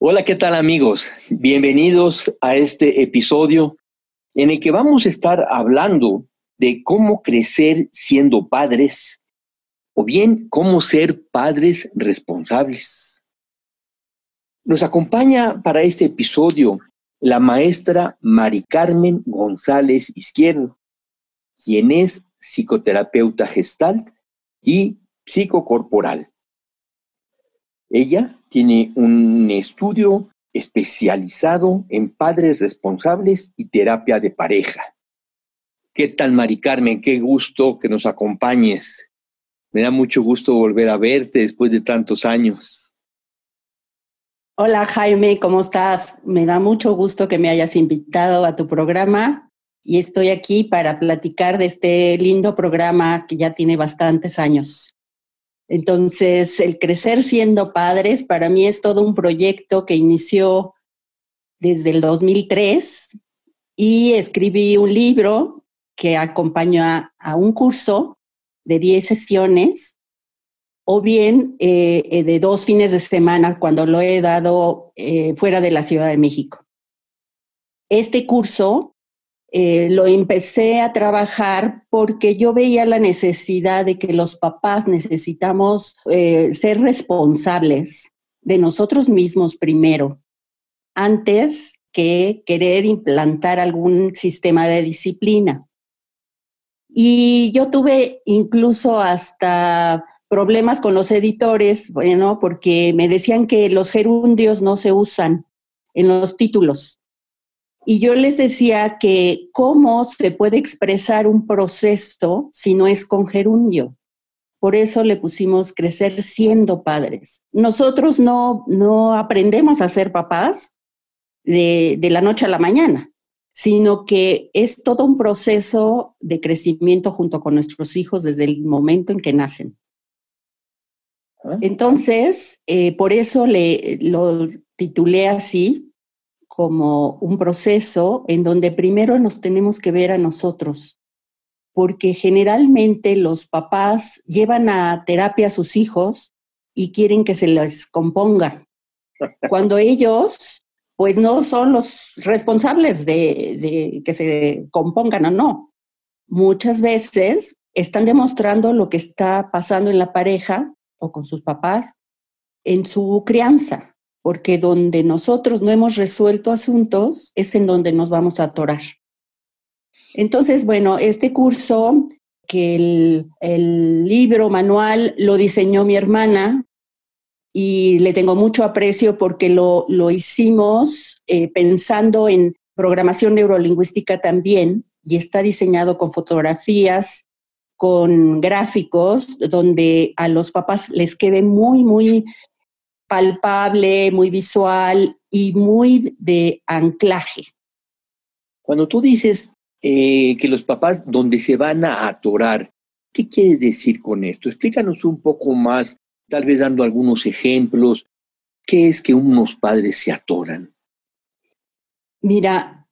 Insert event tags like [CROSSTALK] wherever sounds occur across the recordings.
Hola, ¿qué tal amigos? Bienvenidos a este episodio en el que vamos a estar hablando de cómo crecer siendo padres o bien cómo ser padres responsables. Nos acompaña para este episodio la maestra Mari Carmen González Izquierdo, quien es psicoterapeuta gestal y psicocorporal. Ella tiene un estudio especializado en padres responsables y terapia de pareja. ¿Qué tal, Mari Carmen? Qué gusto que nos acompañes. Me da mucho gusto volver a verte después de tantos años. Hola Jaime, ¿cómo estás? Me da mucho gusto que me hayas invitado a tu programa y estoy aquí para platicar de este lindo programa que ya tiene bastantes años. Entonces, el crecer siendo padres para mí es todo un proyecto que inició desde el 2003 y escribí un libro que acompañó a, un curso de 10 sesiones o bien eh, eh, de dos fines de semana cuando lo he dado eh, fuera de la Ciudad de México. Este curso eh, lo empecé a trabajar porque yo veía la necesidad de que los papás necesitamos eh, ser responsables de nosotros mismos primero, antes que querer implantar algún sistema de disciplina. Y yo tuve incluso hasta problemas con los editores, bueno, porque me decían que los gerundios no se usan en los títulos. Y yo les decía que cómo se puede expresar un proceso si no es con gerundio. Por eso le pusimos crecer siendo padres. Nosotros no, no aprendemos a ser papás de, de la noche a la mañana, sino que es todo un proceso de crecimiento junto con nuestros hijos desde el momento en que nacen. Ah. Entonces, eh, por eso le, lo titulé así, como un proceso en donde primero nos tenemos que ver a nosotros, porque generalmente los papás llevan a terapia a sus hijos y quieren que se les componga, cuando ellos pues no son los responsables de, que se compongan o no. Muchas veces están demostrando lo que está pasando en la pareja o con sus papás en su crianza porque donde nosotros no hemos resuelto asuntos es en donde nos vamos a atorar. Entonces, bueno, este curso, que el, libro manual lo diseñó mi hermana y le tengo mucho aprecio porque lo, hicimos eh, pensando en programación neurolingüística también y está diseñado con fotografías, con gráficos, donde a los papás les quede muy, muy palpable, muy visual y muy de anclaje. Cuando tú dices eh, que los papás donde se van a atorar, ¿qué quieres decir con esto? Explícanos un poco más, tal vez dando algunos ejemplos. ¿Qué es que unos padres se atoran? Mira,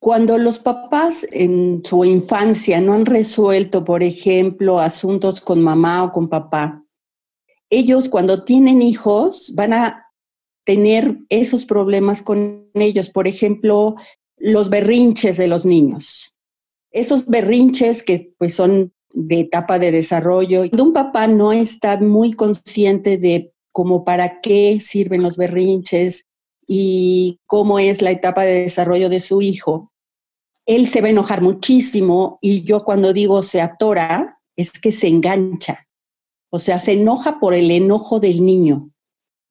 cuando los papás en su infancia no han resuelto, por ejemplo, asuntos con mamá o con papá, ellos cuando tienen hijos van a tener esos problemas con ellos. Por ejemplo, los berrinches de los niños. Esos berrinches que pues son de etapa de desarrollo. Un papá no está muy consciente de cómo para qué sirven los berrinches y cómo es la etapa de desarrollo de su hijo. Él se va a enojar muchísimo y yo cuando digo se atora es que se engancha o sea, se enoja por el enojo del niño.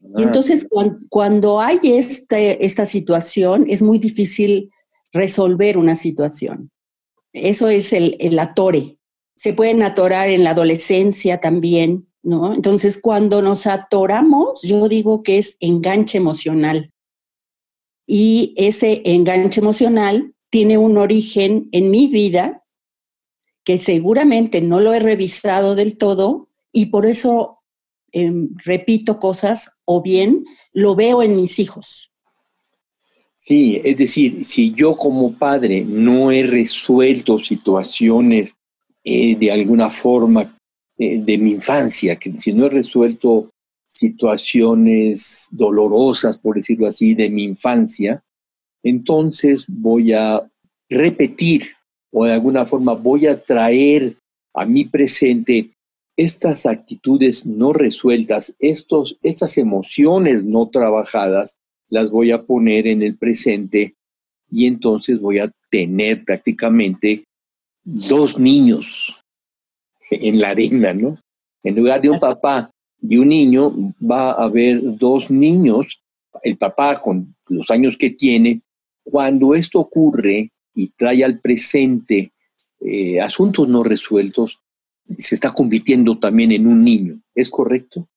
Y ah, entonces cuando, hay este, esta situación, es muy difícil resolver una situación. Eso es el, el atore. Se pueden atorar en la adolescencia también, ¿no? Entonces, cuando nos atoramos, yo digo que es enganche emocional. Y ese enganche emocional tiene un origen en mi vida que seguramente no lo he revisado del todo y por eso em, repito cosas o bien lo veo en mis hijos. Sí, es decir, si yo como padre no he resuelto situaciones eh, de alguna forma eh, de mi infancia, que si no he resuelto situaciones dolorosas, por decirlo así, de mi infancia, entonces voy a repetir o de alguna forma voy a traer a mi presente estas actitudes no resueltas, estos, estas emociones no trabajadas, las voy a poner en el presente y entonces voy a tener prácticamente dos niños en la arena, ¿no? En lugar de un papá y un niño, va a haber dos niños, el papá con los años que tiene. Cuando esto ocurre y trae al presente eh, asuntos no resueltos, se está convirtiendo también en un niño. ¿Es correcto?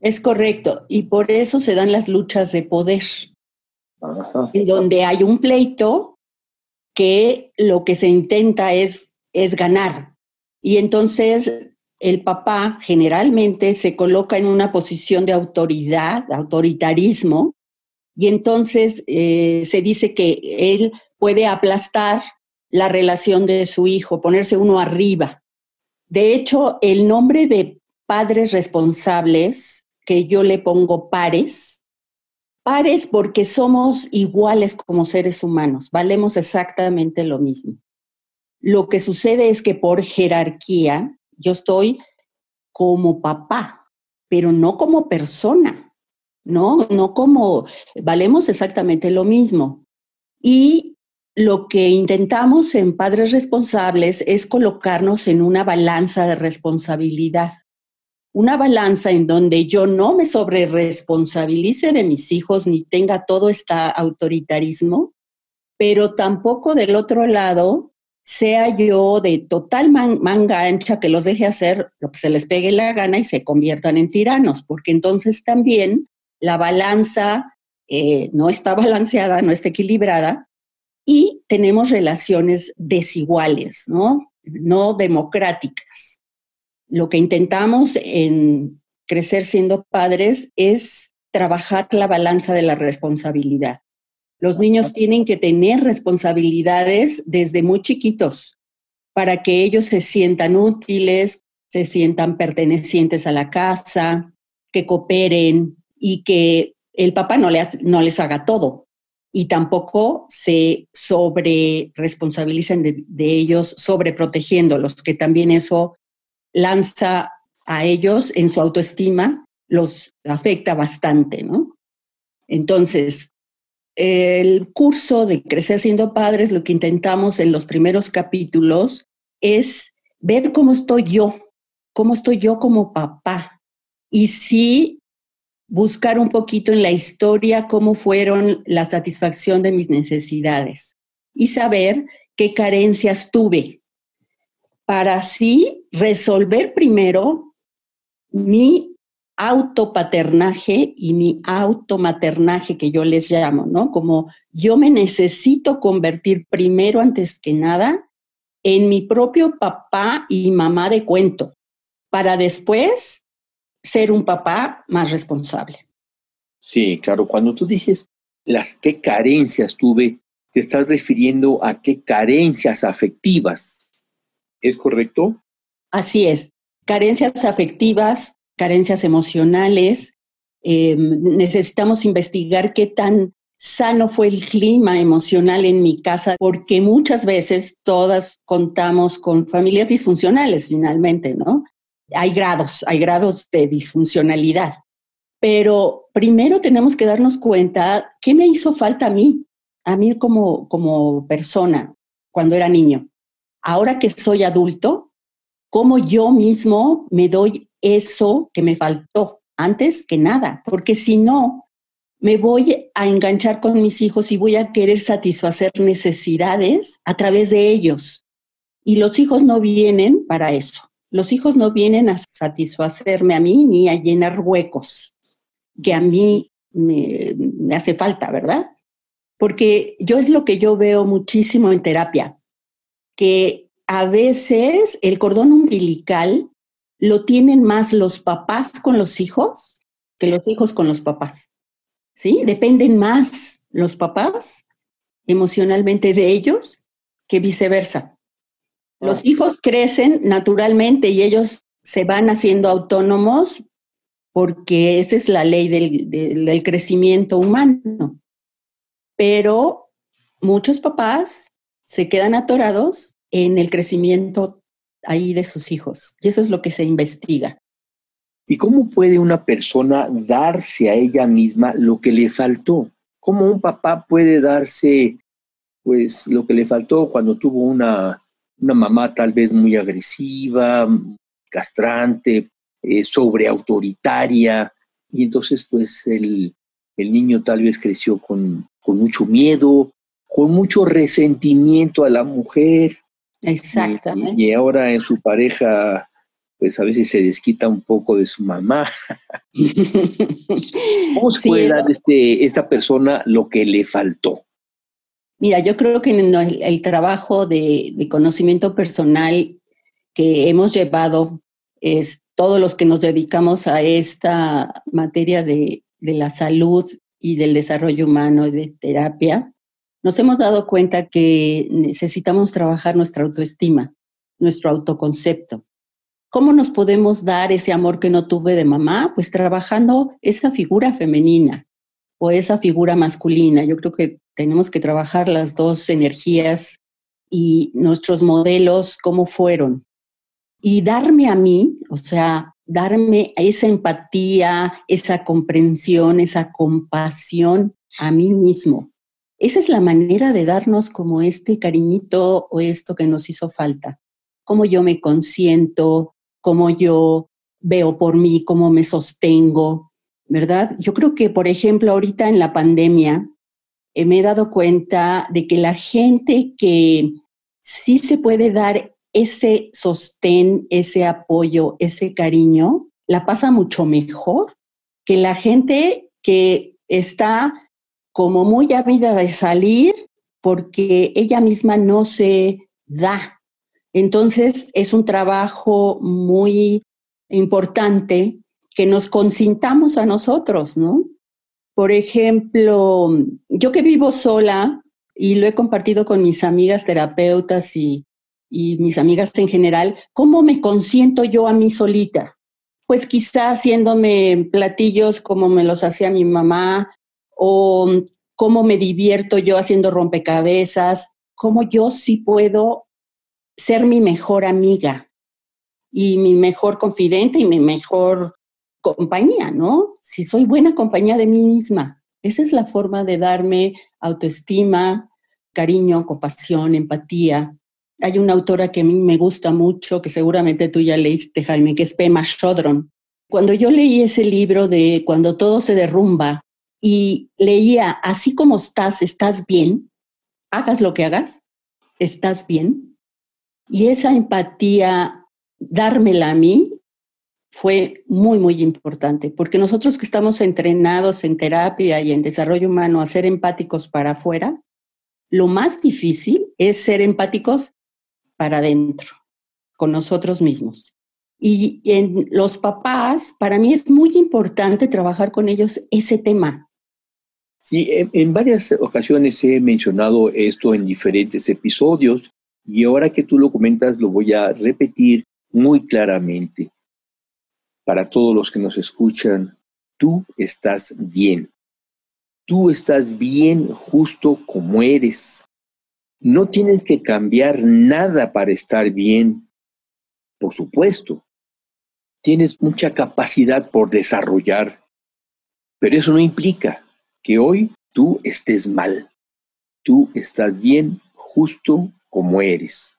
Es correcto. Y por eso se dan las luchas de poder. En donde hay un pleito que lo que se intenta es, es ganar. Y entonces el papá generalmente se coloca en una posición de autoridad, autoritarismo, y entonces eh, se dice que él puede aplastar la relación de su hijo, ponerse uno arriba. De hecho, el nombre de padres responsables, que yo le pongo pares, pares porque somos iguales como seres humanos, valemos exactamente lo mismo. Lo que sucede es que por jerarquía yo estoy como papá, pero no como persona, ¿no? No como, valemos exactamente lo mismo. Y lo que intentamos en Padres Responsables es colocarnos en una balanza de responsabilidad. Una balanza en donde yo no me sobreresponsabilice de mis hijos ni tenga todo este autoritarismo, pero tampoco del otro lado sea yo de total manga ancha que los deje hacer lo que se les pegue la gana y se conviertan en tiranos, porque entonces también la balanza eh, no está [LAUGHS] balanceada, no está equilibrada y tenemos relaciones desiguales, ¿no? No democráticas. Lo que intentamos en crecer siendo padres es trabajar la balanza de la responsabilidad. Los niños tienen que tener responsabilidades desde muy chiquitos para que ellos se sientan útiles, se sientan pertenecientes a la casa, que cooperen y que el papá no, no les haga todo y tampoco se sobre responsabilicen de, de ellos sobreprotegiéndolos, que también eso lanza a ellos en su autoestima, los afecta bastante, ¿no? Entonces, el curso de Crecer siendo padres, lo que intentamos en los primeros capítulos es ver cómo estoy yo, cómo estoy yo como papá. Y sí buscar un poquito en la historia cómo fueron la satisfacción de mis necesidades y saber qué carencias tuve para así resolver primero mi autopaternaje y mi automaternaje que yo les llamo, ¿no? Como yo me necesito convertir primero, antes que nada, en mi propio papá y mamá de cuento, para después ser un papá más responsable. Sí, claro, cuando tú dices las qué carencias tuve, te estás refiriendo a qué carencias afectivas. ¿Es correcto? Así es, carencias afectivas, carencias emocionales. Eh, necesitamos investigar qué tan sano fue el clima emocional en mi casa, porque muchas veces todas contamos con familias disfuncionales finalmente, ¿no? Hay grados, hay grados de disfuncionalidad. Pero primero tenemos que darnos cuenta qué me hizo falta a mí, a mí como, como persona cuando era niño. Ahora que soy adulto, cómo yo mismo me doy eso que me faltó antes que nada, porque si no, me voy a enganchar con mis hijos y voy a querer satisfacer necesidades a través de ellos. Y los hijos no vienen para eso. Los hijos no vienen a satisfacerme a mí ni a llenar huecos que a mí me, hace falta, ¿verdad? Porque yo es lo que yo veo muchísimo en terapia, que a veces el cordón umbilical lo tienen más los papás con los hijos que los hijos con los papás. ¿Sí? Dependen más los papás emocionalmente de ellos que viceversa. Los hijos crecen naturalmente y ellos se van haciendo autónomos porque esa es la ley del, del, crecimiento humano. Pero muchos papás se quedan atorados en el crecimiento ahí de sus hijos. Y eso es lo que se investiga. ¿Y cómo puede una persona darse a ella misma lo que le faltó? ¿Cómo un papá puede darse pues lo que le faltó cuando tuvo una, una mamá tal vez muy agresiva, castrante, eh, sobreautoritaria, y entonces pues el, el niño tal vez creció con, con mucho miedo, con mucho resentimiento a la mujer. Exactamente. Y, ahora en su pareja, pues a veces se desquita un poco de su mamá. [LAUGHS] ¿Cómo se puede dar este, esta persona lo que le faltó? Mira, yo creo que el, el trabajo de, de, conocimiento personal que hemos llevado es todos los que nos dedicamos a esta materia de, de la salud y del desarrollo humano y de terapia, nos hemos dado cuenta que necesitamos trabajar nuestra autoestima, nuestro autoconcepto. ¿Cómo nos podemos dar ese amor que no tuve de mamá? Pues trabajando esa figura femenina o esa figura masculina. Yo creo que tenemos que trabajar las dos energías y nuestros modelos, cómo fueron. Y darme a mí, o sea, darme esa empatía, esa comprensión, esa compasión a mí mismo. Esa es la manera de darnos como este cariñito o esto que nos hizo falta. Cómo yo me consiento, cómo yo veo por mí, cómo me sostengo, ¿verdad? Yo creo que, por ejemplo, ahorita en la pandemia, eh, me he dado cuenta de que la gente que sí se puede dar ese sostén, ese apoyo, ese cariño, la pasa mucho mejor que la gente que está como muy ávida de salir porque ella misma no se da. Entonces es un trabajo muy importante que nos consintamos a nosotros, ¿no? Por ejemplo, yo que vivo sola y lo he compartido con mis amigas terapeutas y, mis amigas en general, ¿cómo me consiento yo a mí solita? Pues quizá haciéndome platillos como me los hacía mi mamá, o cómo me divierto yo haciendo rompecabezas, cómo yo sí puedo ser mi mejor amiga y mi mejor confidente y mi mejor compañía, ¿no? Si soy buena compañía de mí misma. Esa es la forma de darme autoestima, cariño, compasión, empatía. Hay una autora que a mí me gusta mucho, que seguramente tú ya leíste, Jaime, que es Pema Chodron. Cuando yo leí ese libro de Cuando todo se derrumba, y leía, así como estás, estás bien, hagas lo que hagas, estás bien. Y esa empatía, dármela a mí, fue muy, muy importante, porque nosotros que estamos entrenados en terapia y en desarrollo humano a ser empáticos para afuera, lo más difícil es ser empáticos para adentro, con nosotros mismos. Y en los papás, para mí es muy importante trabajar con ellos ese tema, Sí, en, varias ocasiones he mencionado esto en diferentes episodios y ahora que tú lo comentas lo voy a repetir muy claramente. Para todos los que nos escuchan, tú estás bien. Tú estás bien justo como eres. No tienes que cambiar nada para estar bien. Por supuesto, tienes mucha capacidad por desarrollar, pero eso no implica que hoy tú estés mal. Tú estás bien justo como eres.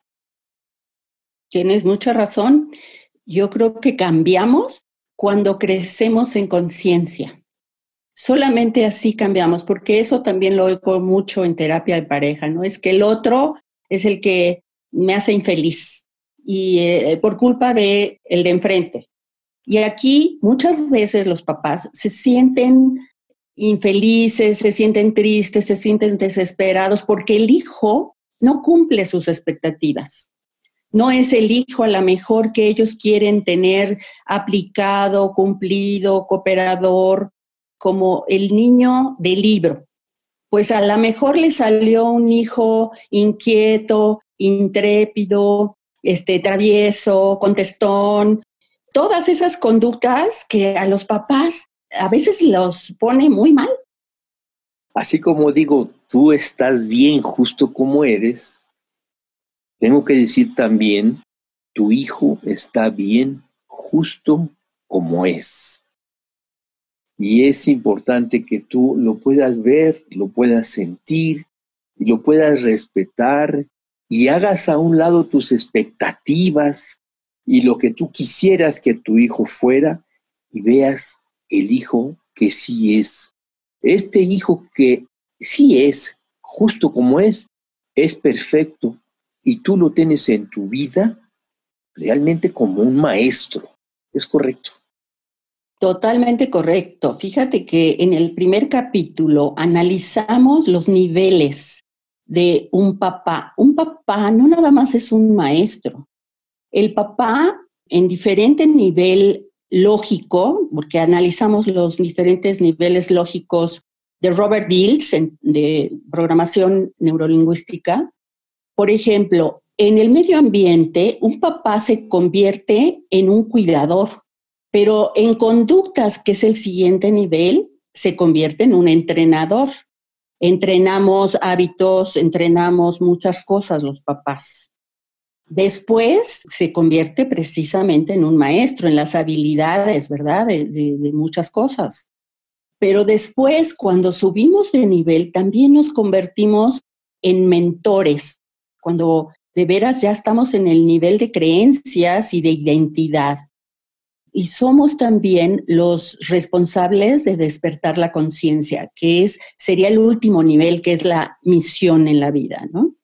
Tienes mucha razón. Yo creo que cambiamos cuando crecemos en conciencia. Solamente así cambiamos, porque eso también lo oigo mucho en terapia de pareja, ¿no? Es que el otro es el que me hace infeliz. y eh, por culpa de el de enfrente. Y aquí muchas veces los papás se sienten infelices, se sienten tristes, se sienten desesperados porque el hijo no cumple sus expectativas. No es el hijo a lo mejor que ellos quieren tener aplicado, cumplido, cooperador, como el niño del libro. Pues a lo mejor le salió un hijo inquieto, intrépido, este, travieso, contestón, todas esas conductas que a los papás a veces los pone muy mal. Así como digo, tú estás bien justo como eres, tengo que decir también, tu hijo está bien justo como es. Y es importante que tú lo puedas ver, lo puedas sentir, lo puedas respetar y hagas a un lado tus expectativas y lo que tú quisieras que tu hijo fuera y veas el hijo que sí es. Este hijo que sí es, justo como es, es perfecto y tú lo tienes en tu vida realmente como un maestro. ¿Es correcto? Totalmente correcto. Fíjate que en el primer capítulo analizamos los niveles de un papá. Un papá no nada más es un maestro. El papá en diferente nivel lógico, porque analizamos los diferentes niveles lógicos de Robert Dills de programación neurolingüística. Por ejemplo, en el medio ambiente, un papá se convierte en un cuidador, pero en conductas, que es el siguiente nivel, se convierte en un entrenador. Entrenamos hábitos, entrenamos muchas cosas los papás. Después se convierte precisamente en un maestro en las habilidades, ¿verdad? De, muchas cosas. Pero después, cuando subimos de nivel, también nos convertimos en mentores, cuando de veras ya estamos en el nivel de creencias y de identidad. Y somos también los responsables de despertar la conciencia, que es, sería el último nivel, que es la misión en la vida, ¿no?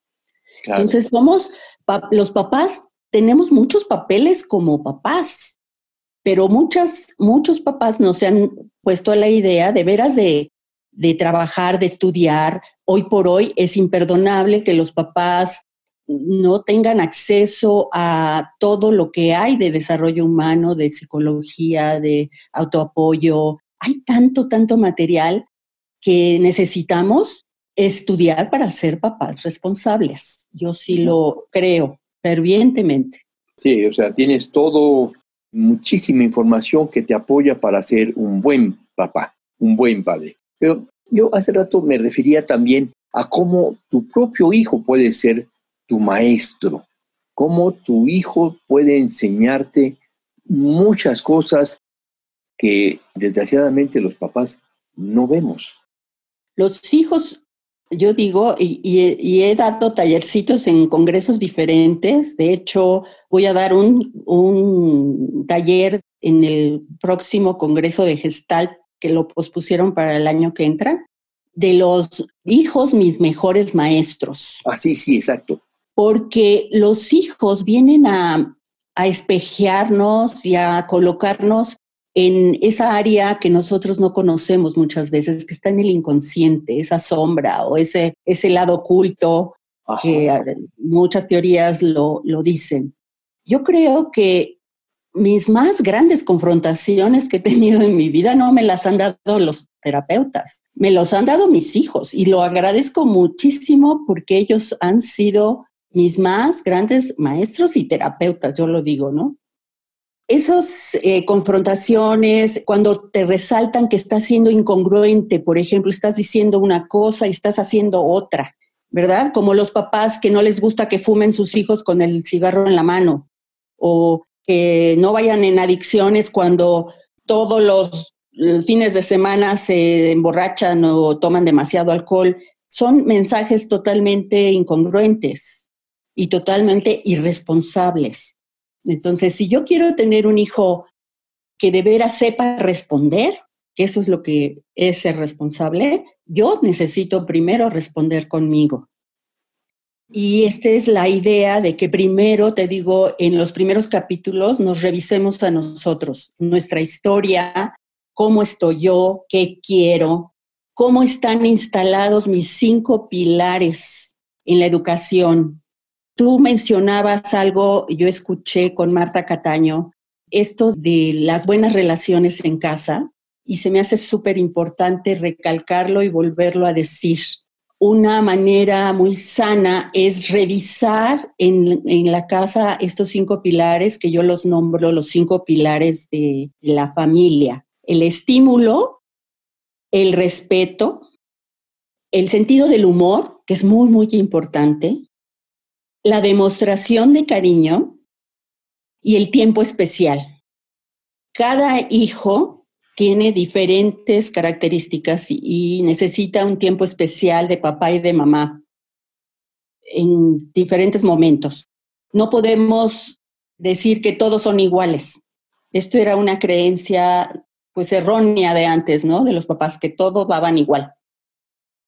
Entonces somos, los papás, tenemos muchos papeles como papás, pero muchas, muchos papás no se han puesto a la idea de veras de, de trabajar, de estudiar. Hoy por hoy es imperdonable que los papás no tengan acceso a todo lo que hay de desarrollo humano, de psicología, de autoapoyo. Hay tanto, tanto material que necesitamos estudiar para ser papás responsables. Yo sí lo creo fervientemente. Sí, o sea, tienes todo, muchísima información que te apoya para ser un buen papá, un buen padre. Pero yo hace rato me refería también a cómo tu propio hijo puede ser tu maestro, cómo tu hijo puede enseñarte muchas cosas que desgraciadamente los papás no vemos. Los hijos yo digo, y, he dado tallercitos en congresos diferentes. De hecho, voy a dar un, un taller en el próximo congreso de Gestalt que lo pospusieron para el año que entra, de los hijos mis mejores maestros. Así, sí, exacto. Porque los hijos vienen a, a espejearnos y a colocarnos en esa área que nosotros no conocemos muchas veces, que está en el inconsciente, esa sombra o ese, ese lado oculto que muchas teorías lo, lo dicen. Yo creo que mis más grandes confrontaciones que he tenido en mi vida no me las han dado los terapeutas, me los han dado mis hijos y lo agradezco muchísimo porque ellos han sido mis más grandes maestros y terapeutas, yo lo digo, ¿no? esas eh, confrontaciones, cuando te resaltan que estás siendo incongruente, por ejemplo, estás diciendo una cosa y estás haciendo otra, ¿verdad? Como los papás que no les gusta que fumen sus hijos con el cigarro en la mano o que no vayan en adicciones cuando todos los fines de semana se emborrachan o toman demasiado alcohol. Son mensajes totalmente incongruentes y totalmente irresponsables. Entonces, si yo quiero tener un hijo que de veras sepa responder, que eso es lo que es ser responsable, yo necesito primero responder conmigo. Y esta es la idea de que primero, te digo, en los primeros capítulos nos revisemos a nosotros, nuestra historia, cómo estoy yo, qué quiero, cómo están instalados mis cinco pilares en la educación. Tú mencionabas algo, yo escuché con Marta Cataño, esto de las buenas relaciones en casa, y se me hace súper importante recalcarlo y volverlo a decir una manera muy sana es revisar en, la casa estos cinco pilares que yo los nombro los cinco pilares de la familia. El estímulo, el respeto, el sentido del humor, que es muy, muy importante, la demostración de cariño y el tiempo especial. Cada hijo tiene diferentes características y, necesita un tiempo especial de papá y de mamá en diferentes momentos. No podemos decir que todos son iguales. Esto era una creencia pues errónea de antes, ¿no? De los papás, que todos daban igual.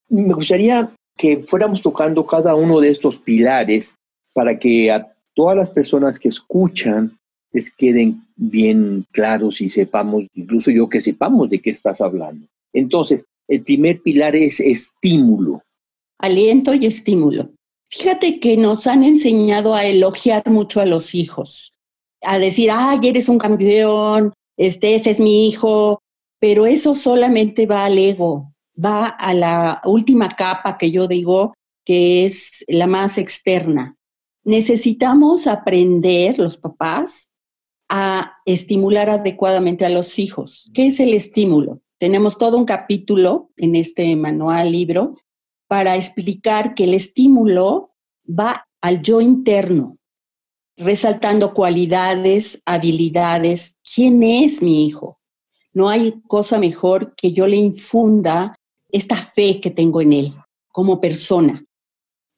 Me gustaría que fuéramos tocando cada uno de estos pilares para que a todas las personas que escuchan les queden bien claros y sepamos, incluso yo que sepamos de qué estás hablando. Entonces, el primer pilar es estímulo. Aliento y estímulo. Fíjate que nos han enseñado a elogiar mucho a los hijos, a decir, ay, eres un campeón, este, ese es mi hijo, pero eso solamente va al ego, va a la última capa que yo digo, que es la más externa. Necesitamos aprender, los papás, a estimular adecuadamente a los hijos. ¿Qué es el estímulo? Tenemos todo un capítulo en este manual libro para explicar que el estímulo va al yo interno, resaltando cualidades, habilidades, quién es mi hijo. No hay cosa mejor que yo le infunda esta fe que tengo en él como persona.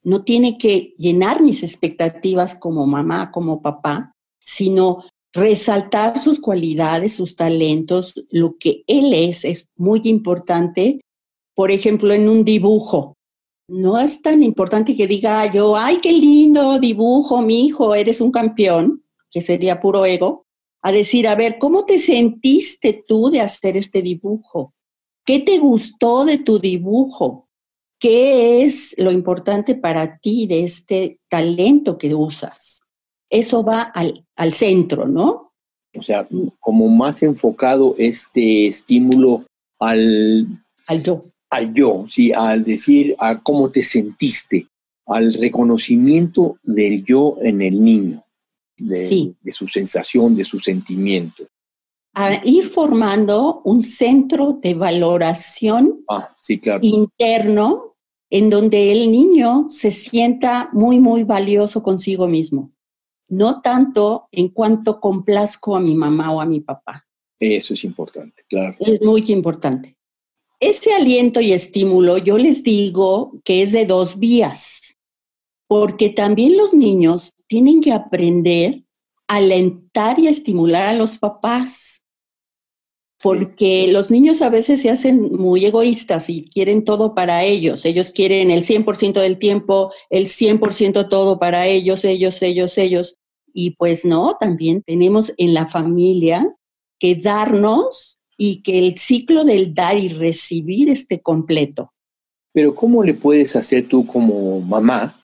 No tiene que llenar mis expectativas como mamá, como papá, sino resaltar sus cualidades, sus talentos, lo que él es, es muy importante. Por ejemplo, en un dibujo, no es tan importante que diga yo, ay, qué lindo dibujo, mi hijo, eres un campeón, que sería puro ego, a decir, a ver, ¿cómo te sentiste tú de hacer este dibujo? ¿Qué te gustó de tu dibujo? ¿Qué es lo importante para ti de este talento que usas? eso va al, al centro, ¿no? O sea, como más enfocado este estímulo al... Al yo. Al yo, sí, al decir a cómo te sentiste, al reconocimiento del yo en el niño, de, de su sensación, de su sentimiento. A ir formando un centro de valoración ah, sí, claro. interno en donde el niño se sienta muy, muy valioso consigo mismo no tanto en cuanto complazco a mi mamá o a mi papá. Eso es importante, claro. Es muy importante. Ese aliento y estímulo, yo les digo que es de dos vías, porque también los niños tienen que aprender a alentar y a estimular a los papás, porque los niños a veces se hacen muy egoístas y quieren todo para ellos. Ellos quieren el 100% del tiempo, el 100% todo para ellos, ellos, ellos, ellos. Y pues no, también tenemos en la familia que darnos y que el ciclo del dar y recibir esté completo. Pero ¿cómo le puedes hacer tú como mamá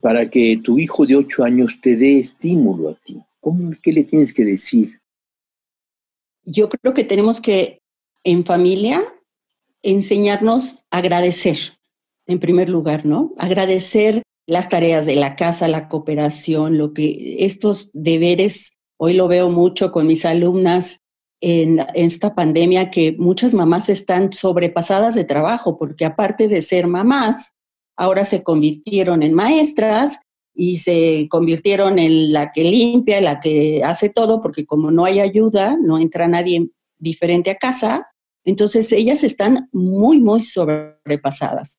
para que tu hijo de ocho años te dé estímulo a ti? ¿Cómo, ¿Qué le tienes que decir? Yo creo que tenemos que, en familia, enseñarnos a agradecer, en primer lugar, ¿no? Agradecer las tareas de la casa, la cooperación, lo que estos deberes, hoy lo veo mucho con mis alumnas en, en, esta pandemia, que muchas mamás están sobrepasadas de trabajo, porque aparte de ser mamás, ahora se convirtieron en maestras y se convirtieron en la que limpia, la que hace todo, porque como no hay ayuda, no entra nadie diferente a casa, entonces ellas están muy, muy sobrepasadas.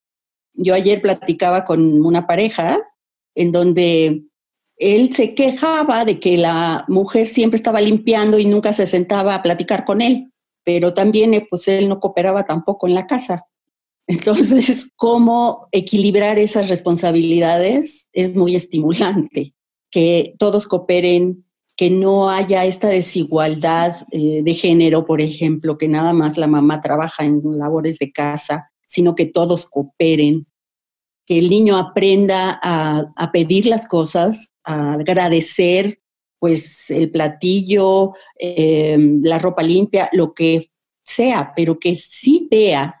Yo ayer platicaba con una pareja en donde él se quejaba de que la mujer siempre estaba limpiando y nunca se sentaba a platicar con él, pero también eh, pues él no cooperaba tampoco en la casa. Entonces, cómo equilibrar esas responsabilidades es muy estimulante, que todos cooperen, que no haya esta desigualdad eh, de género, por ejemplo, que nada más la mamá trabaja en labores de casa, sino que todos cooperen, que el niño aprenda a, pedir las cosas, a agradecer pues el platillo, em, la ropa limpia, lo que sea, pero que sí vea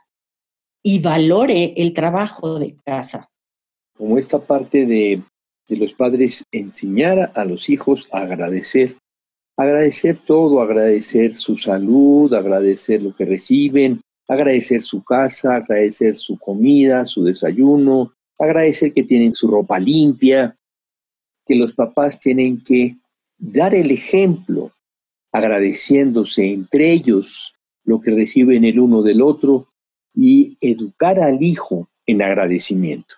y valore el trabajo de casa. Como esta parte de, de los padres enseñar a los hijos a agradecer, agradecer todo, agradecer su salud, agradecer lo que reciben, agradecer su casa, agradecer su comida, su desayuno, agradecer que tienen su ropa limpia, que los papás tienen que dar el ejemplo, agradeciéndose entre ellos lo que reciben el uno del otro y educar al hijo en agradecimiento.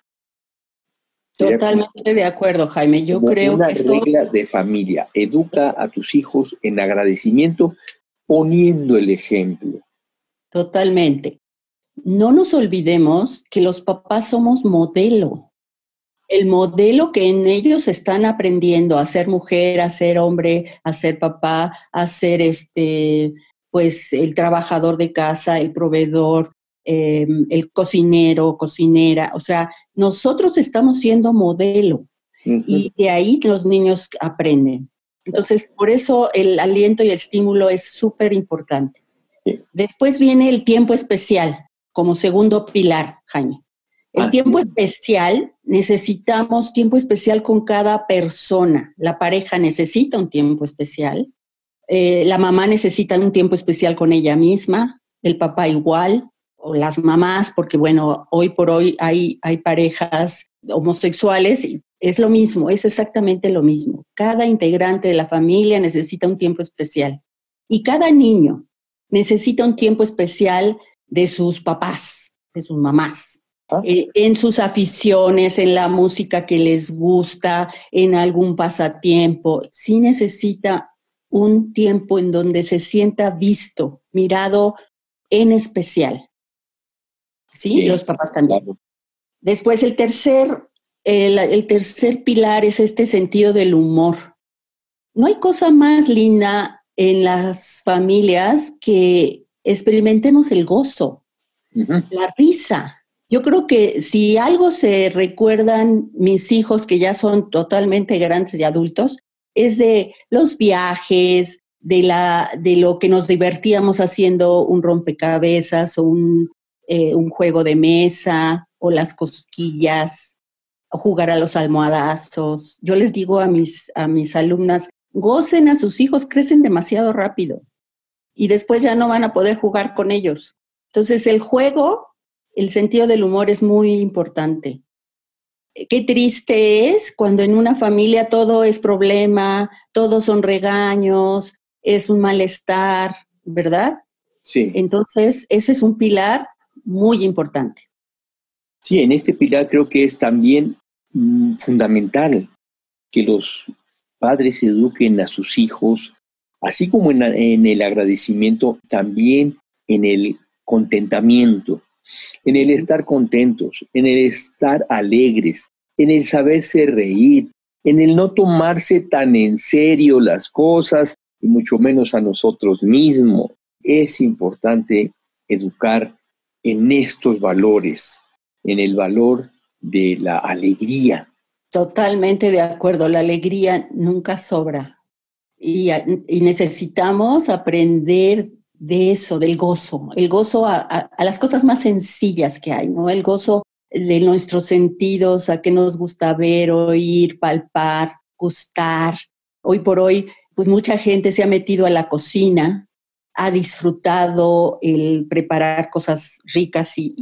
Totalmente de acuerdo, Jaime. Yo creo una que una regla de familia. Educa a tus hijos en agradecimiento poniendo el ejemplo. Totalmente. No nos olvidemos que los papás somos modelo. El modelo que en ellos están aprendiendo a ser mujer, a ser hombre, a ser papá, a ser este, pues el trabajador de casa, el proveedor, Em, el cocinero, cocinera, o sea, nosotros estamos siendo modelo y de ahí los niños aprenden. Entonces, por eso el aliento y el estímulo es súper importante. Después viene el tiempo especial como segundo pilar, Jaime. El tiempo especial, necesitamos tiempo especial con cada persona. La pareja necesita un tiempo especial, eh, la mamá necesita un tiempo especial con ella misma, el papá igual, o las mamás, porque bueno, hoy por hoy hay, hay parejas homosexuales y es lo mismo, es exactamente lo mismo. Cada integrante de la familia necesita un tiempo especial y cada niño necesita un tiempo especial de sus papás, de sus mamás, ah. eh, en sus aficiones, en la música que les gusta, en algún pasatiempo. Sí necesita un tiempo en donde se sienta visto, mirado en especial. ¿Sí? Los papás también. Después el tercer, el, tercer pilar es este sentido del humor. No hay cosa más linda en las familias que experimentemos el gozo, la risa. Yo creo que si algo se recuerdan mis hijos que ya son totalmente grandes y adultos, es de los viajes, de, la, de lo que nos divertíamos haciendo un rompecabezas o un, eh, un juego de mesa o las cosquillas, jugar a los almohadazos. Yo les digo a mis, a mis alumnas, gocen a sus hijos, crecen demasiado rápido y después ya no van a poder jugar con ellos. Entonces el juego, el sentido del humor es muy importante. Qué triste es cuando en una familia todo es problema, todos son regaños, es un malestar, ¿verdad? Sí. Entonces, ese es un pilar muy importante. Sí, en este pilar creo que es también mm, fundamental que los padres eduquen a sus hijos, así como en, en el agradecimiento, también en el contentamiento, en el estar contentos, en el estar alegres, en el saberse reír, en el no tomarse tan en serio las cosas y mucho menos a nosotros mismos. Es importante educar en estos valores, en el valor de la alegría. Totalmente de acuerdo, la alegría nunca sobra y, necesitamos aprender de eso, del gozo, el gozo a, a, las cosas más sencillas que hay, ¿no? El gozo de nuestros sentidos, a qué nos gusta ver, oír, palpar, gustar. Hoy por hoy, pues mucha gente se ha metido a la cocina ha disfrutado el preparar cosas ricas y,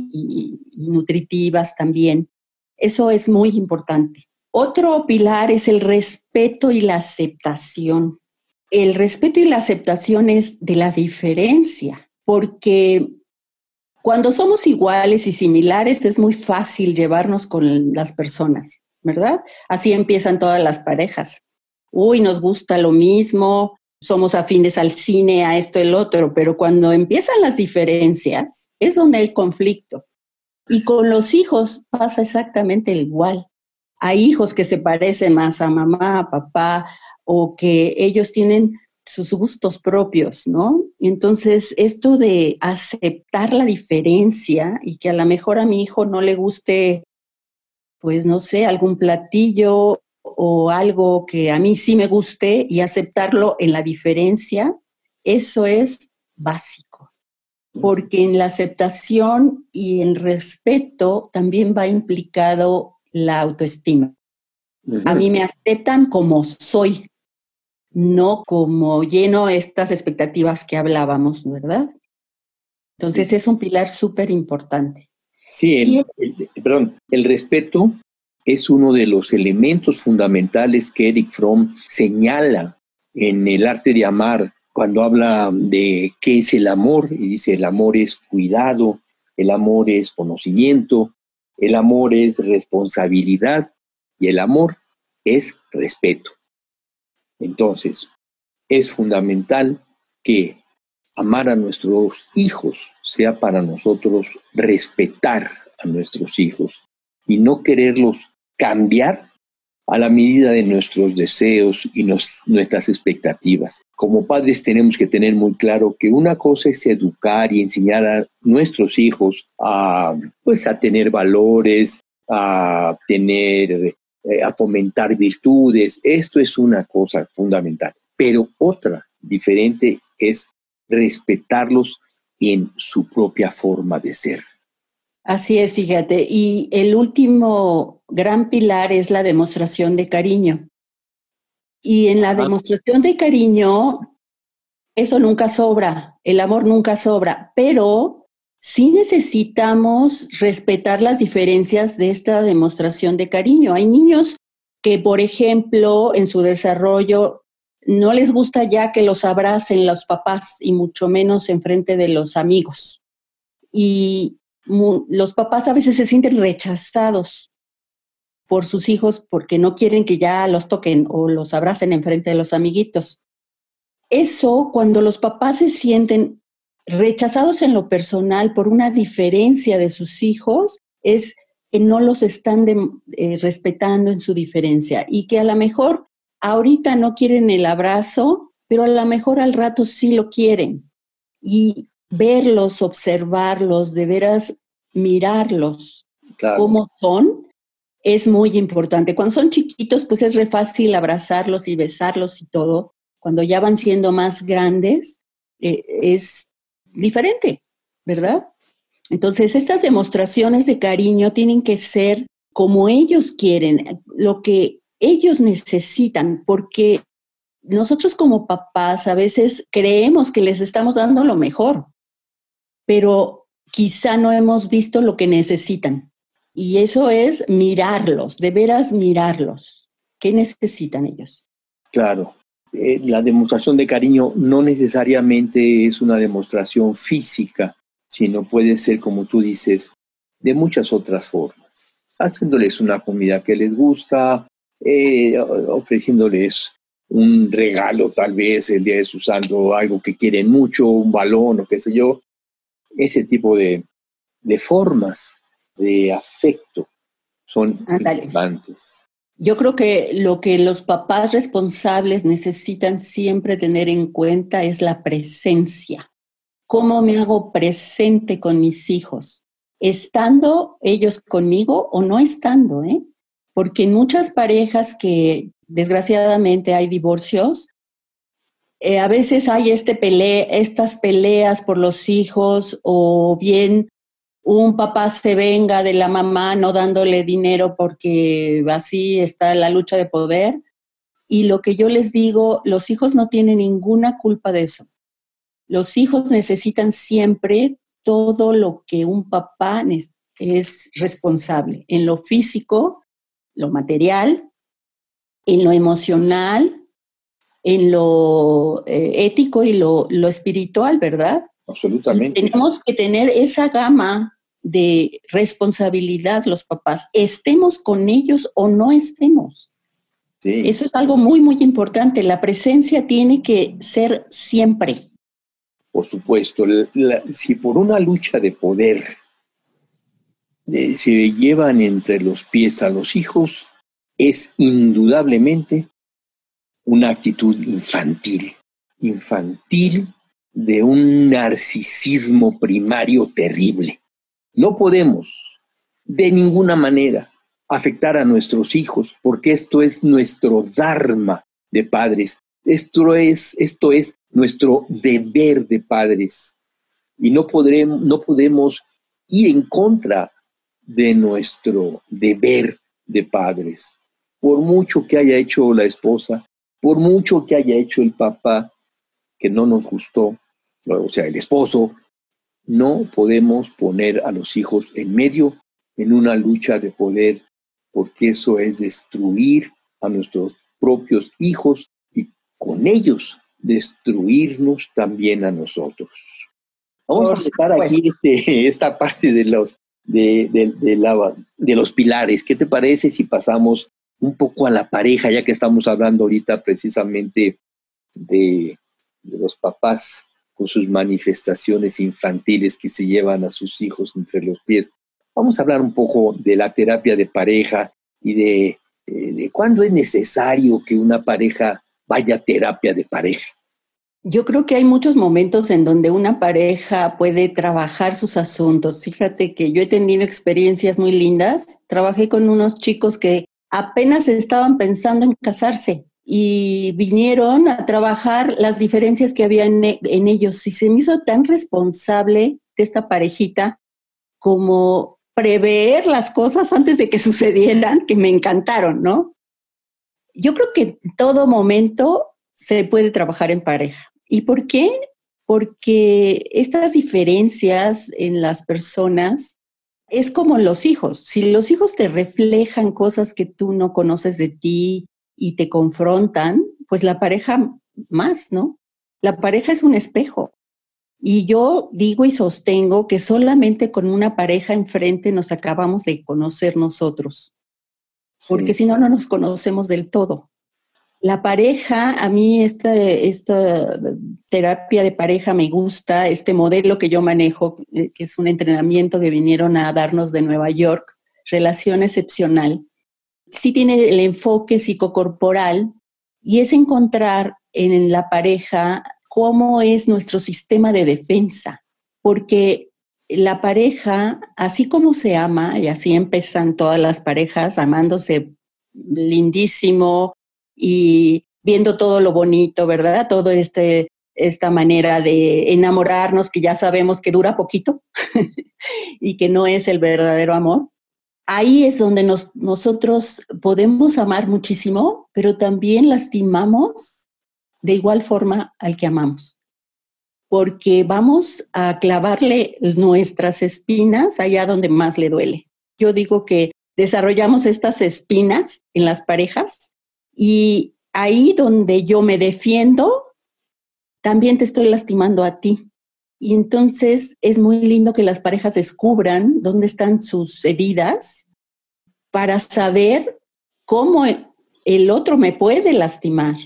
nutritivas también. Eso es muy importante. Otro pilar es el respeto y la aceptación. El respeto y la aceptación es de la diferencia, porque cuando somos iguales y similares es muy fácil llevarnos con las personas, ¿verdad? Así empiezan todas las parejas. Uy, nos gusta lo mismo, somos afines al cine, a esto, el otro, pero cuando empiezan las diferencias, es donde hay conflicto. Y con los hijos pasa exactamente igual. Hay hijos que se parecen más a mamá, a papá, o que ellos tienen sus gustos propios, ¿no? Entonces, esto de aceptar la diferencia y que a lo mejor a mi hijo no le guste, pues no sé, algún platillo o algo que a mí sí me guste y aceptarlo en la diferencia, eso es básico, porque en la aceptación y el respeto también va implicado la autoestima. A mí me aceptan como soy, no como lleno estas expectativas que hablábamos, ¿verdad? Entonces es un pilar súper importante. Sí, el, perdón, el respeto es uno de los elementos fundamentales que Eric Fromm señala en el arte de amar cuando habla de qué es el amor y dice el amor es cuidado, el amor es conocimiento, el amor es responsabilidad y el amor es respeto. Entonces, es fundamental que amar a nuestros hijos sea para nosotros respetar a nuestros hijos y no quererlos cambiar a la medida de nuestros deseos y nuestras expectativas. Como padres tenemos que tener muy claro que una cosa es educar y enseñar a nuestros hijos a, pues, a tener valores, a tener eh, a fomentar virtudes. Esto es una cosa fundamental. Pero otra diferente es respetarlos en su propia forma de ser. Así es, fíjate. Y el último gran pilar es la demostración de cariño. Y en la demostración de cariño, eso nunca sobra, el amor nunca sobra, pero sí necesitamos respetar las diferencias de esta demostración de cariño. Hay niños que, por ejemplo, en su desarrollo no les gusta ya que los abracen los papás y mucho menos en frente de los amigos. Y los papás a veces se sienten rechazados por sus hijos porque no quieren que ya los toquen o los abracen en frente de los amiguitos. Eso, cuando los papás se sienten rechazados en lo personal por una diferencia de sus hijos es que no los están eh, respetando en su diferencia y que a lo mejor ahorita no quieren el abrazo, pero a lo mejor al rato sí lo quieren. Y verlos, observarlos, de veras mirarlos como son, es muy importante. Cuando son chiquitos, pues es re fácil abrazarlos y besarlos y todo. Cuando ya van siendo más grandes, eh, es diferente, ¿verdad? Entonces, estas demostraciones de cariño tienen que ser como ellos quieren, lo que ellos necesitan, porque nosotros como papás a veces creemos que les estamos dando lo mejor, pero quizá no hemos visto lo que necesitan. Y eso es mirarlos, de veras mirarlos. ¿Qué necesitan ellos? Claro, eh, la demostración de cariño no necesariamente es una demostración física, sino puede ser, como tú dices, de muchas otras formas. Haciéndoles una comida que les gusta, eh, ofreciéndoles un regalo tal vez el día de su santo, algo que quieren mucho, un balón o qué sé yo. Ese tipo de, de formas de afecto son importantes. Yo creo que lo que los papás responsables necesitan siempre tener en cuenta es la presencia. ¿Cómo me hago presente con mis hijos? Estando ellos conmigo o no estando, ¿eh? Porque en muchas parejas que desgraciadamente hay divorcios, eh, a veces hay este estas peleas por los hijos o bien un papá se venga de la mamá no dándole dinero porque así está la lucha de poder. Y lo que yo les digo, los hijos no tienen ninguna culpa de eso. Los hijos necesitan siempre todo lo que un papá es responsable, en lo físico, lo material, en lo emocional, en lo eh, ético y lo, lo espiritual, ¿verdad? Absolutamente. tenemos que tener esa gama de responsabilidad los papás, estemos con ellos o no estemos. Eso es algo muy, muy importante. La presencia tiene que ser siempre. Por supuesto, si por una lucha de poder eh, se llevan entre los pies a los hijos es indudablemente una actitud infantil, infantil de un narcisismo primario terrible. No podemos de ninguna manera afectar a nuestros hijos, porque esto es nuestro dharma de padres, esto es, esto es nuestro deber de padres. Y no, podremos, no podemos ir en contra de nuestro deber de padres. Por mucho que haya hecho la esposa, por mucho que haya hecho el papá que no nos gustó, o sea, el esposo, no podemos poner a los hijos en medio en una lucha de poder, porque eso es destruir a nuestros propios hijos y con ellos destruirnos también a nosotros. Vamos a empezar aquí este, esta parte de los, de, de los pilares. ¿Qué te parece si pasamos un poco a la pareja, ya que estamos hablando ahorita precisamente de, los papás con sus manifestaciones infantiles que se llevan a sus hijos entre los pies? Vamos a hablar un poco de la terapia de pareja y de, eh, de cuándo es necesario que una pareja vaya a terapia de pareja. Yo creo que hay muchos momentos en donde una pareja puede trabajar sus asuntos. Fíjate que yo he tenido experiencias muy lindas. Trabajé con unos chicos que apenas estaban pensando en casarse y vinieron a trabajar las diferencias que había en, en ellos. Y se me hizo tan responsable de esta parejita como prever las cosas antes de que [LAUGHS] sucedieran, que me encantaron, ¿no? Yo creo que en todo momento se puede trabajar en pareja. ¿Y por qué? Porque estas diferencias en las personas es como los hijos. Si los hijos te reflejan cosas que tú no conoces de ti y te confrontan, pues la pareja más, ¿no? La pareja es un espejo. Y yo digo y sostengo que solamente con una pareja enfrente nos acabamos de conocer nosotros, porque si no, no nos conocemos del todo. La pareja, a mí esta, esta terapia de pareja me gusta, este modelo que yo manejo, eh, que es un entrenamiento que vinieron a darnos de Nueva York, relación excepcional, sí tiene el enfoque psicocorporal y es encontrar en la pareja cómo es nuestro sistema de defensa, porque la pareja, así como se ama, y así empiezan todas las parejas amándose lindísimo y viendo todo lo bonito, ¿verdad? Todo este esta manera de enamorarnos que ya sabemos que dura poquito [LAUGHS] y que no es el verdadero amor. Ahí es donde nosotros podemos amar muchísimo, pero también lastimamos de igual forma al que amamos, porque vamos a clavarle nuestras espinas allá donde más le duele. Yo digo que desarrollamos estas espinas en las parejas y ahí donde yo me defiendo, también te estoy lastimando a ti. Y entonces es muy lindo que las parejas descubran dónde están sus heridas para saber cómo el otro me puede lastimar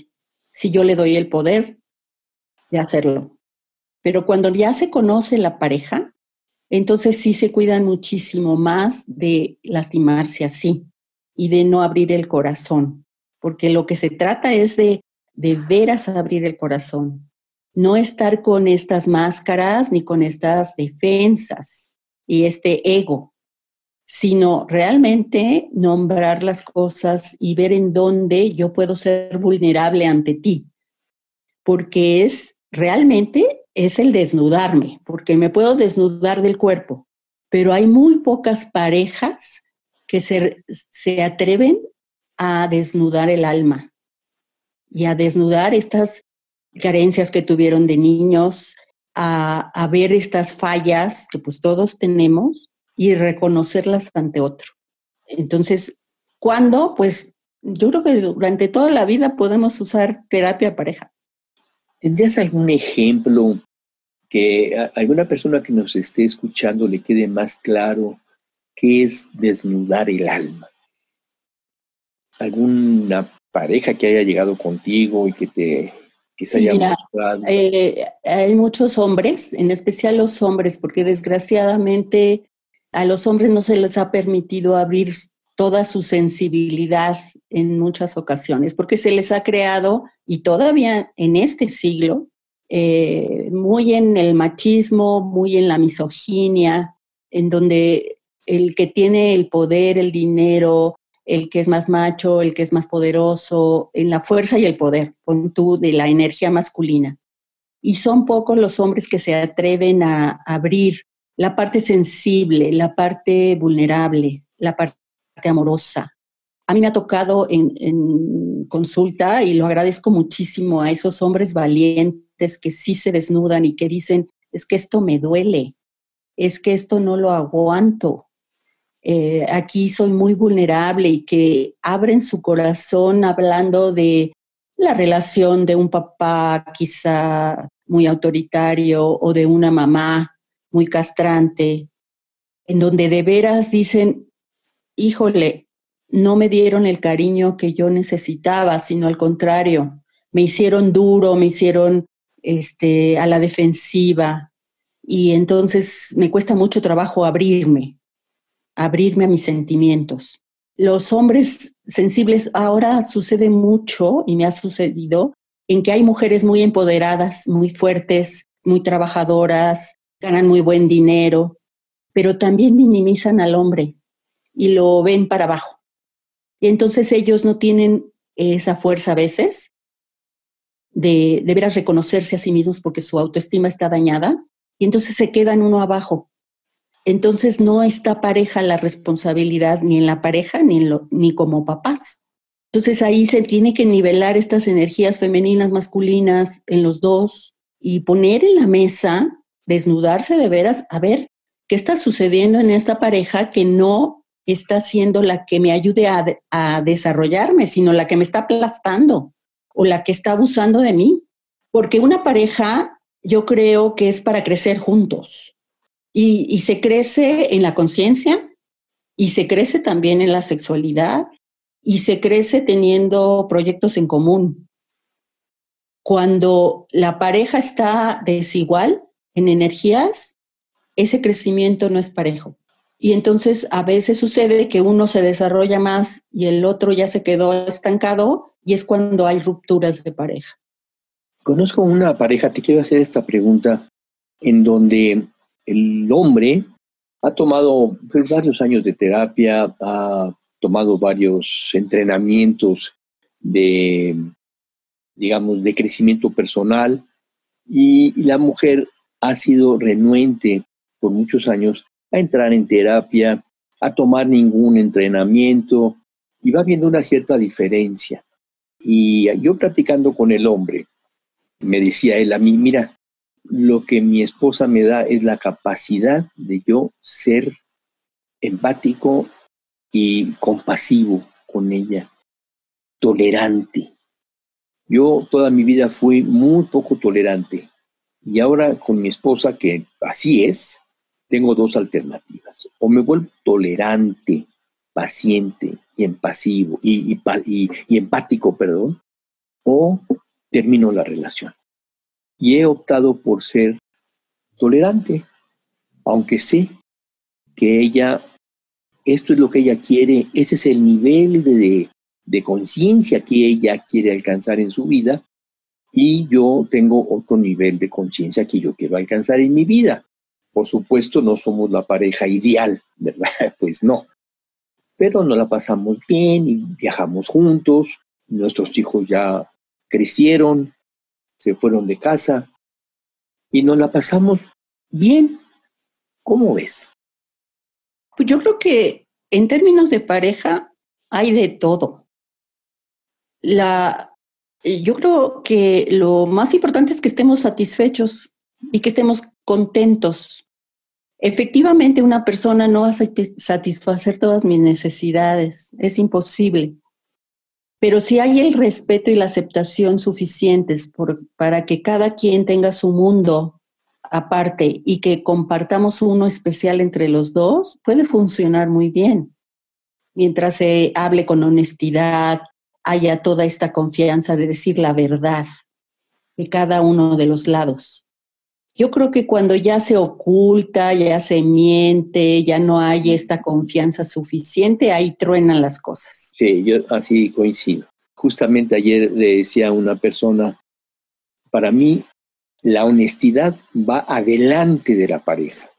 si yo le doy el poder de hacerlo. Pero cuando ya se conoce la pareja, entonces sí se cuidan muchísimo más de lastimarse así y de no abrir el corazón, porque lo que se trata es de de veras abrir el corazón, no estar con estas máscaras ni con estas defensas y este ego, sino realmente nombrar las cosas y ver en dónde yo puedo ser vulnerable ante ti, porque es realmente es el desnudarme, porque me puedo desnudar del cuerpo, pero hay muy pocas parejas que se, se atreven a desnudar el alma y a desnudar estas carencias que tuvieron de niños, a, ver estas fallas que pues todos tenemos y reconocerlas ante otro. Entonces, ¿cuándo? Pues yo creo que durante toda la vida podemos usar terapia pareja. ¿Tendrías algún ejemplo que a alguna persona que nos esté escuchando le quede más claro qué es desnudar el alma? ¿Alguna pareja que haya llegado contigo y que te se haya mostrado? Eh, hay muchos hombres, en especial los hombres, porque desgraciadamente a los hombres no se les ha permitido abrir toda su sensibilidad en muchas ocasiones, porque se les ha creado, y todavía en este siglo, eh, muy en el machismo, muy en la misoginia, en donde el que tiene el poder, el dinero, el que es más macho, el que es más poderoso, en la fuerza y el poder, con tú, de la energía masculina. Y son pocos los hombres que se atreven a abrir la parte sensible, la parte vulnerable, la parte amorosa. A mí me ha tocado en, en, consulta y lo agradezco muchísimo a esos hombres valientes que sí se desnudan y que dicen, es que esto me duele, es que esto no lo aguanto, eh, aquí soy muy vulnerable y que abren su corazón hablando de la relación de un papá quizá muy autoritario o de una mamá muy castrante, en donde de veras dicen, híjole, no me dieron el cariño que yo necesitaba, sino al contrario, me hicieron duro, me hicieron este, a la defensiva y entonces me cuesta mucho trabajo abrirme abrirme a mis sentimientos. Los hombres sensibles ahora sucede mucho y me ha sucedido en que hay mujeres muy empoderadas, muy fuertes, muy trabajadoras, ganan muy buen dinero, pero también minimizan al hombre y lo ven para abajo. Y entonces ellos no tienen esa fuerza a veces de, de veras reconocerse a sí mismos porque su autoestima está dañada y entonces se quedan uno abajo entonces no está pareja la responsabilidad ni en la pareja ni, ni como papás. Entonces ahí se tiene que nivelar estas energías femeninas, masculinas en los dos y poner en la mesa, desnudarse de veras, a ver qué está sucediendo en esta pareja que no está siendo la que me ayude a, a desarrollarme, sino la que me está aplastando o la que está abusando de mí. Porque una pareja yo creo que es para crecer juntos y, se crece en la conciencia y se crece también en la sexualidad y se crece teniendo proyectos en común. Cuando la pareja está desigual en energías, ese crecimiento no es parejo. Y entonces a veces sucede que uno se desarrolla más y el otro ya se quedó estancado y es cuando hay rupturas de pareja. Conozco una pareja, te quiero hacer esta pregunta, en donde el hombre ha tomado pues, varios años de terapia, ha tomado varios entrenamientos de, digamos, de crecimiento personal y, la mujer ha sido renuente por muchos años a entrar en terapia, a tomar ningún entrenamiento y va viendo una cierta diferencia. Y yo platicando con el hombre, me decía él a mí, mira, lo que mi esposa me da es la capacidad de yo ser empático y compasivo con ella, tolerante. Yo toda mi vida fui muy poco tolerante y ahora con mi esposa, que así es, tengo dos alternativas. O me vuelvo tolerante, paciente y empasivo y, empático, perdón, o termino la relación y he optado por ser tolerante, aunque sé que ella, esto es lo que ella quiere, ese es el nivel de, de conciencia que ella quiere alcanzar en su vida y yo tengo otro nivel de conciencia que yo quiero alcanzar en mi vida. Por supuesto, no somos la pareja ideal, [LAUGHS] ¿verdad? Pues no. Pero nos la pasamos bien y viajamos juntos, nuestros hijos ya crecieron, se fueron de casa y nos la pasamos bien. ¿Cómo ves? Pues yo creo que en términos de pareja hay de todo. La, yo creo que lo más importante es que estemos satisfechos y que estemos contentos. Efectivamente, una persona no va a satisfacer todas mis necesidades, es imposible. Pero si hay el respeto y la aceptación suficientes para que cada quien tenga su mundo aparte y que compartamos uno especial entre los dos, puede funcionar muy bien. Mientras se hable con honestidad, haya toda esta confianza de decir la verdad de cada uno de los lados. Yo creo que cuando ya se oculta, ya se miente, ya no hay esta confianza suficiente, ahí truenan las cosas. Sí, yo así coincido. Justamente ayer le decía a una persona, para mí la honestidad va adelante de la pareja.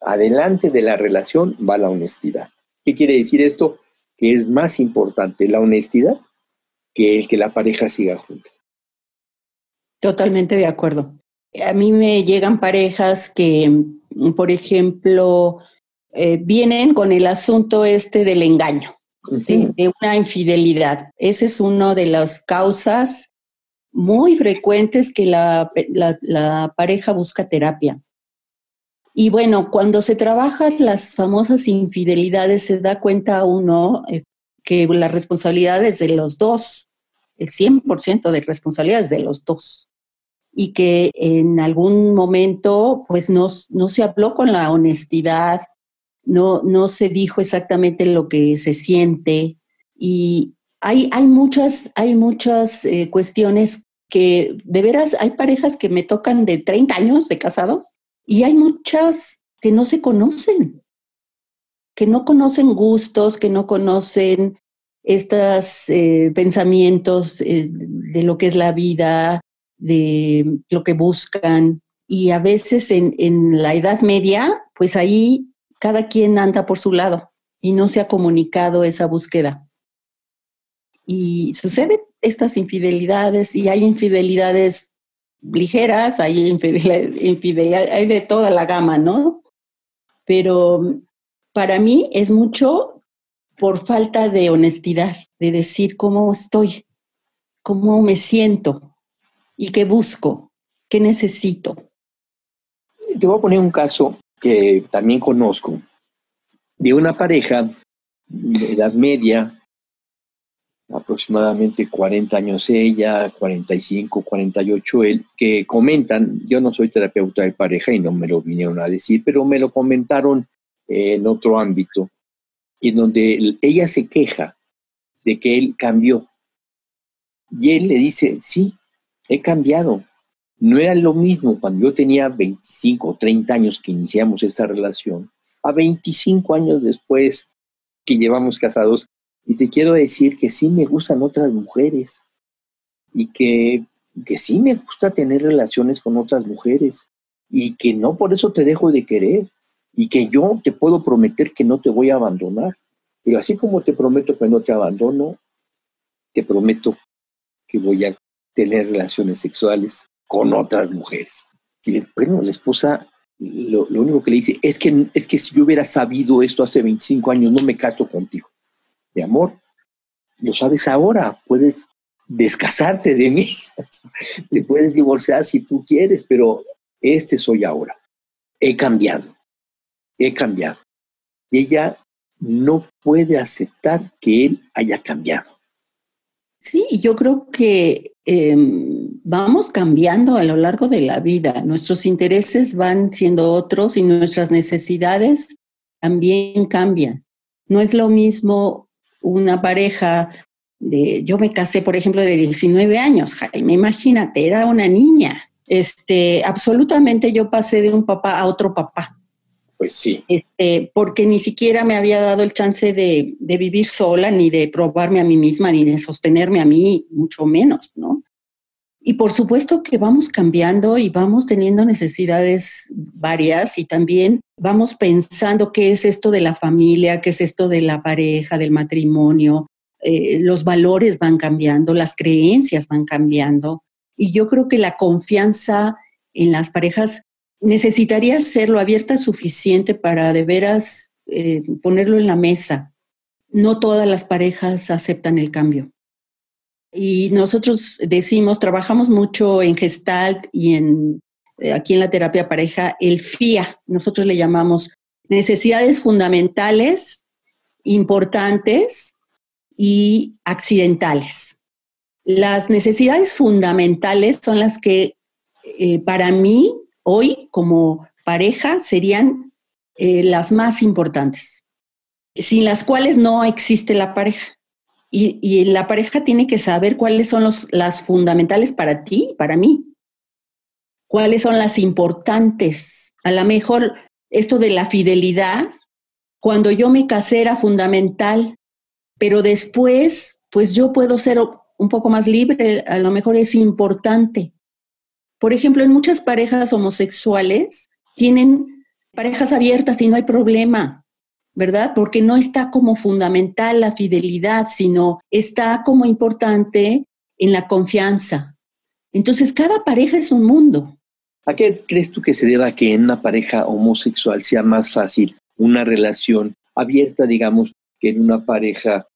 Adelante de la relación va la honestidad. ¿Qué quiere decir esto? Que es más importante la honestidad que el que la pareja siga junta. Totalmente de acuerdo. A mí me llegan parejas que, por ejemplo, eh, vienen con el asunto este del engaño, de, una infidelidad. Esa es una de las causas muy frecuentes que la, la, pareja busca terapia. Y bueno, cuando se trabajan las famosas infidelidades, se da cuenta uno eh, que la responsabilidad es de los dos, el 100% de responsabilidad es de los dos y que en algún momento pues no, no se habló con la honestidad, no, no se dijo exactamente lo que se siente. Y hay, hay muchas, hay muchas eh, cuestiones que de veras hay parejas que me tocan de 30 años de casados y hay muchas que no se conocen, que no conocen gustos, que no conocen estos eh, pensamientos eh, de lo que es la vida, de lo que buscan. Y a veces en, en la Edad Media, pues ahí cada quien anda por su lado y no se ha comunicado esa búsqueda. Y suceden estas infidelidades y hay infidelidades ligeras, hay infidelidad, hay de toda la gama, ¿no? Pero para mí es mucho por falta de honestidad, de decir cómo estoy, cómo me siento, y qué busco, qué necesito. Te voy a poner un caso que también conozco de una pareja de edad media, aproximadamente 40 años ella, 45, 48 él, que comentan, yo no soy terapeuta de pareja y no me lo vinieron a decir, pero me lo comentaron en otro ámbito, en donde ella se queja de que él cambió. Y él le dice, sí, he cambiado. No era lo mismo cuando yo tenía 25 o 30 años que iniciamos esta relación, a 25 años después que llevamos casados. Y te quiero decir que sí me gustan otras mujeres y que, que sí me gusta tener relaciones con otras mujeres y que no por eso te dejo de querer y que yo te puedo prometer que no te voy a abandonar. Pero así como te prometo que no te abandono, te prometo que voy a tener relaciones sexuales con otras mujeres. Y bueno, la esposa lo, único que le dice es que, es que si yo hubiera sabido esto hace 25 años, no me caso contigo. Mi amor, lo sabes ahora, puedes descasarte de mí, [LAUGHS] te puedes divorciar si tú quieres, pero este soy ahora. He cambiado, he cambiado. Y ella no puede aceptar que él haya cambiado. Sí, yo creo que Em, vamos cambiando a lo largo de la vida. Nuestros intereses van siendo otros y nuestras necesidades también cambian. No es lo mismo una pareja de, yo me casé, por ejemplo, de 19 años, Jaime, imagínate, era una niña. Este, absolutamente yo pasé de un papá a otro papá. Pues sí. Este, porque ni siquiera me había dado el chance de, de, vivir sola, ni de probarme a mí misma, ni de sostenerme a mí, mucho menos, ¿no? Y por supuesto que vamos cambiando y vamos teniendo necesidades varias y también vamos pensando qué es esto de la familia, qué es esto de la pareja, del matrimonio. Eh, los valores van cambiando, las creencias van cambiando. Y yo creo que la confianza en las parejas necesitaría serlo abierta suficiente para de veras eh, ponerlo en la mesa. No todas las parejas aceptan el cambio. Y nosotros decimos, trabajamos mucho en Gestalt y en eh, aquí en la terapia pareja, el FIA, nosotros le llamamos necesidades fundamentales, importantes y accidentales. Las necesidades fundamentales son las que eh, para mí hoy como pareja serían eh, las más importantes, sin las cuales no existe la pareja. Y, la pareja tiene que saber cuáles son los, las fundamentales para ti, para mí. cuáles son las importantes. A lo mejor esto de la fidelidad, cuando yo me casé era fundamental, pero después, pues yo puedo ser un poco más libre, a lo mejor es importante. Por ejemplo, en muchas parejas homosexuales tienen parejas abiertas y no hay problema, ¿verdad? Porque no está como fundamental la fidelidad, sino está como importante en la confianza. Entonces, cada pareja es un mundo. ¿A qué crees tú que se deba que en una pareja homosexual sea más fácil una relación abierta, digamos, que en una pareja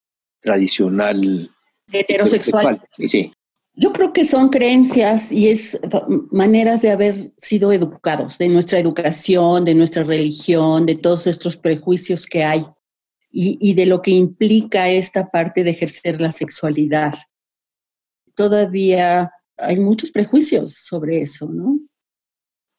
tradicional heterosexual? Sí. Yo creo que son creencias y es maneras de haber sido educados, de nuestra educación, de nuestra religión, de todos estos prejuicios que hay y, y de lo que implica esta parte de ejercer la sexualidad. Todavía hay muchos prejuicios sobre eso, ¿no?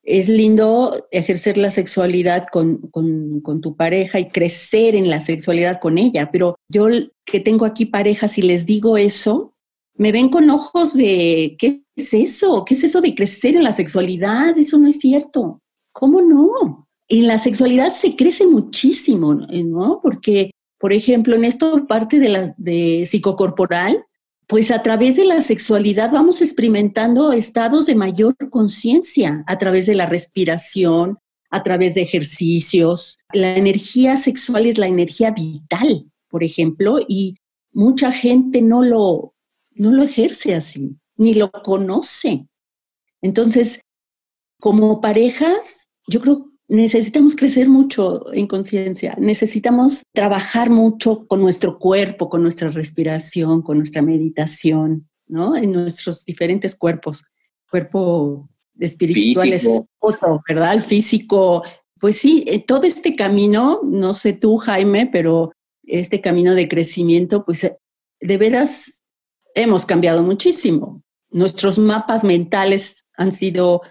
Es lindo ejercer la sexualidad con, con, con, tu pareja y crecer en la sexualidad con ella, pero yo que tengo aquí parejas y les digo eso, me ven con ojos de, ¿qué es eso? ¿Qué es eso de crecer en la sexualidad? Eso no es cierto. ¿Cómo no? En la sexualidad se crece muchísimo, ¿no? Porque, por ejemplo, en esto parte de la de psicocorporal, pues a través de la sexualidad vamos experimentando estados de mayor conciencia, a través de la respiración, a través de ejercicios. La energía sexual es la energía vital, por ejemplo, y mucha gente no lo, no lo ejerce así, ni lo conoce. Entonces, como parejas, yo creo necesitamos crecer mucho en conciencia, necesitamos trabajar mucho con nuestro cuerpo, con nuestra respiración, con nuestra meditación, ¿no? En nuestros diferentes cuerpos. Cuerpo espiritual es otro, ¿verdad? El físico. Pues sí, eh, todo este camino, no sé tú, Jaime, pero este camino de crecimiento, pues eh, de veras hemos cambiado muchísimo. Nuestros mapas mentales han sido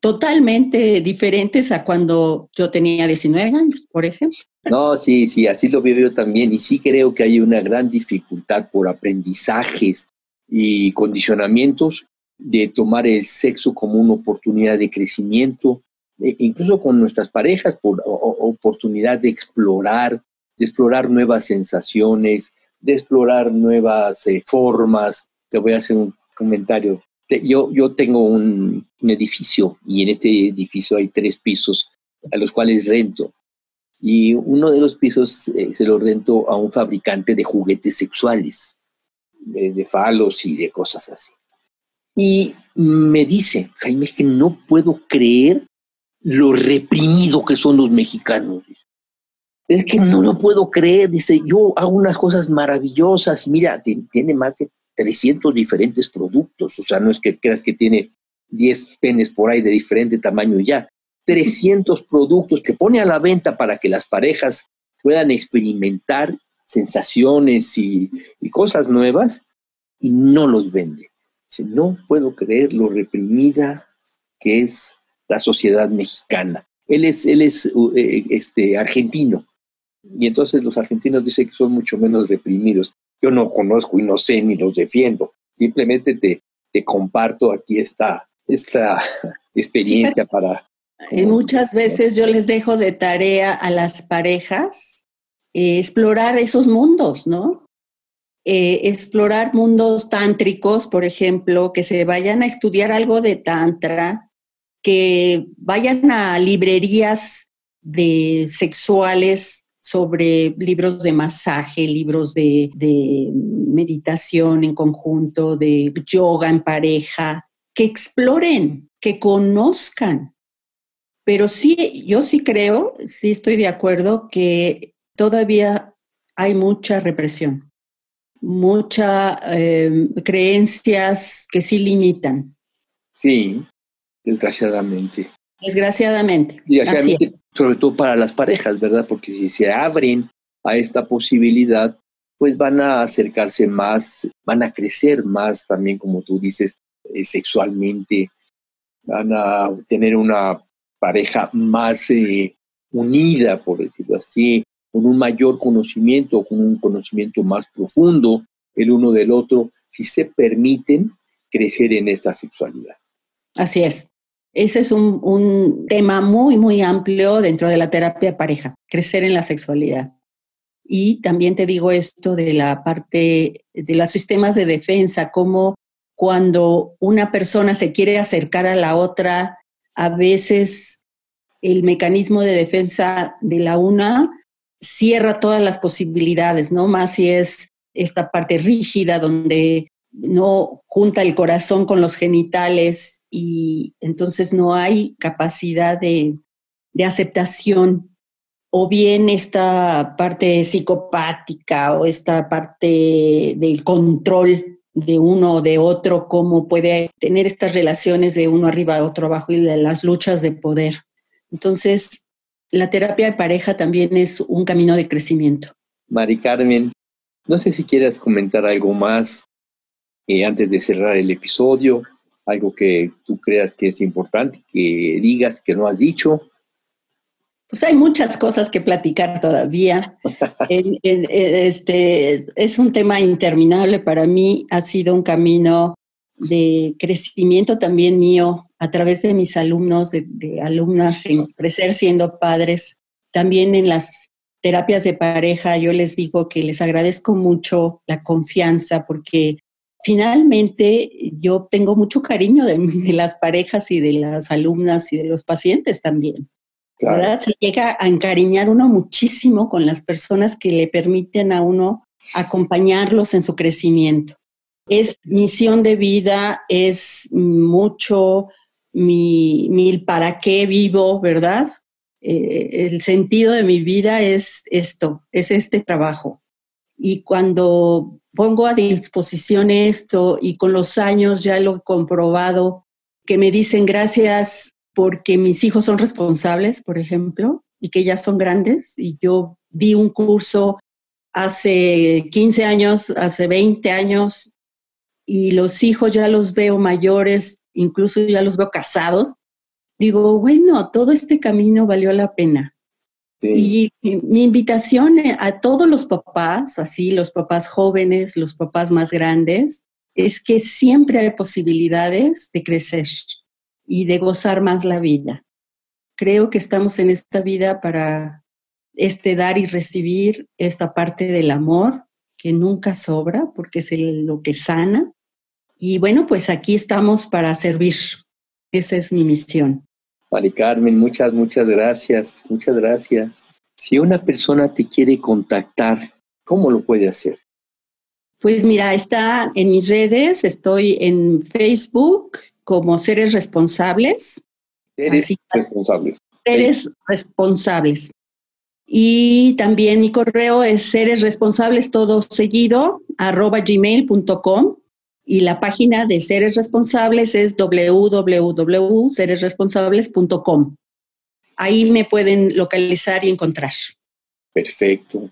totalmente diferentes a cuando yo tenía 19 años, por ejemplo. No, sí, sí, así lo veo yo también. Y sí creo que hay una gran dificultad por aprendizajes y condicionamientos de tomar el sexo como una oportunidad de crecimiento, e incluso con nuestras parejas, por oportunidad de explorar, de explorar nuevas sensaciones, de explorar nuevas eh, formas. Te voy a hacer un comentario. yo, yo tengo un, edificio y en este edificio hay tres pisos a los cuales rento. Y uno de los pisos eh, se lo rento a un fabricante de juguetes sexuales, de, de falos y de cosas así. Y me dice, Jaime, es que no puedo creer lo reprimido que son los mexicanos es que no lo puedo creer, dice, yo hago unas cosas maravillosas, mira, tiene más de 300 diferentes productos, o sea, no es que creas que tiene 10 penes por ahí de diferente tamaño ya, 300 productos que pone a la venta para que las parejas puedan experimentar sensaciones y, y cosas nuevas y no los vende. Dice, no puedo creer lo reprimida que es la sociedad mexicana. Él es, él es eh, este, argentino y entonces los argentinos dicen que son mucho menos reprimidos. Yo no conozco y no sé ni los defiendo. Simplemente te, te comparto aquí esta, esta [LAUGHS] experiencia para... [LAUGHS] Y muchas veces yo les dejo de tarea a las parejas eh, explorar esos mundos, ¿no? Eh, explorar mundos tántricos, por ejemplo, que se vayan a estudiar algo de tantra, que vayan a librerías de sexuales sobre libros de masaje, libros de, meditación en conjunto, de yoga en pareja, que exploren, que conozcan. Pero sí, yo sí creo, sí estoy de acuerdo que todavía hay mucha represión, muchas em, creencias que sí limitan. Sí, desgraciadamente. Desgraciadamente. Desgraciadamente, sobre todo para las parejas, ¿verdad? Porque si se abren a esta posibilidad, pues van a acercarse más, van a crecer más también, como tú dices, eh, sexualmente, van a tener una pareja más eh, unida, por decirlo así, con un mayor conocimiento, con un conocimiento más profundo el uno del otro, si se permiten crecer en esta sexualidad. Así es. Ese es un, un, tema muy, muy amplio dentro de la terapia pareja, crecer en la sexualidad. Y también te digo esto de la parte de los sistemas de defensa, como cuando una persona se quiere acercar a la otra, a veces el mecanismo de defensa de la una cierra todas las posibilidades, ¿no? Más si es esta parte rígida donde no junta el corazón con los genitales y entonces no hay capacidad de, de aceptación o bien esta parte psicopática o esta parte del control de uno o de otro, cómo puede tener estas relaciones de uno arriba, otro abajo y las luchas de poder. Entonces, la terapia de pareja también es un camino de crecimiento. Mari Carmen, no sé si quieras comentar algo más eh, antes de cerrar el episodio, algo que tú creas que es importante, que digas que no has dicho. Pues hay muchas cosas que platicar todavía. [LAUGHS] este, es un tema interminable para mí, ha sido un camino de crecimiento también mío a través de mis alumnos, de, alumnas en crecer siendo padres, también en las terapias de pareja, yo les digo que les agradezco mucho la confianza porque finalmente yo tengo mucho cariño [LAUGHS] de, las parejas y de las alumnas y de los pacientes también. ¿verdad? Se llega a encariñar uno muchísimo con las personas que le permiten a uno acompañarlos en su crecimiento. Es misión de vida, es mucho mi, mi para qué vivo, ¿verdad? Eh, el sentido de mi vida es esto, es este trabajo. Y cuando pongo a disposición esto y con los años ya lo he comprobado, que me dicen gracias porque mis hijos son responsables, por ejemplo, y que ya son grandes. Y yo di un curso hace 15 años, hace 20 años, y los hijos ya los veo mayores, incluso ya los veo casados. Digo, bueno, todo este camino valió la pena. Y mi invitación a todos los papás, así los papás jóvenes, los papás más grandes, es que siempre hay posibilidades de crecer y de gozar más la vida. Creo que estamos en esta vida para este dar y recibir esta parte del amor que nunca sobra porque es lo que sana. Y bueno, pues aquí estamos para servir. Esa es mi misión. Mari Carmen, muchas, muchas gracias. Muchas gracias. Si una persona te quiere contactar, ¿cómo lo puede hacer? Pues mira, está en mis redes, estoy en Facebook como Seres Responsables. Seres Responsables. Seres Responsables. Y también mi correo es seres responsables todo seguido arroba gmail.com y la página de Seres Responsables es www.seresresponsables.com. Ahí me pueden localizar y encontrar. Perfecto,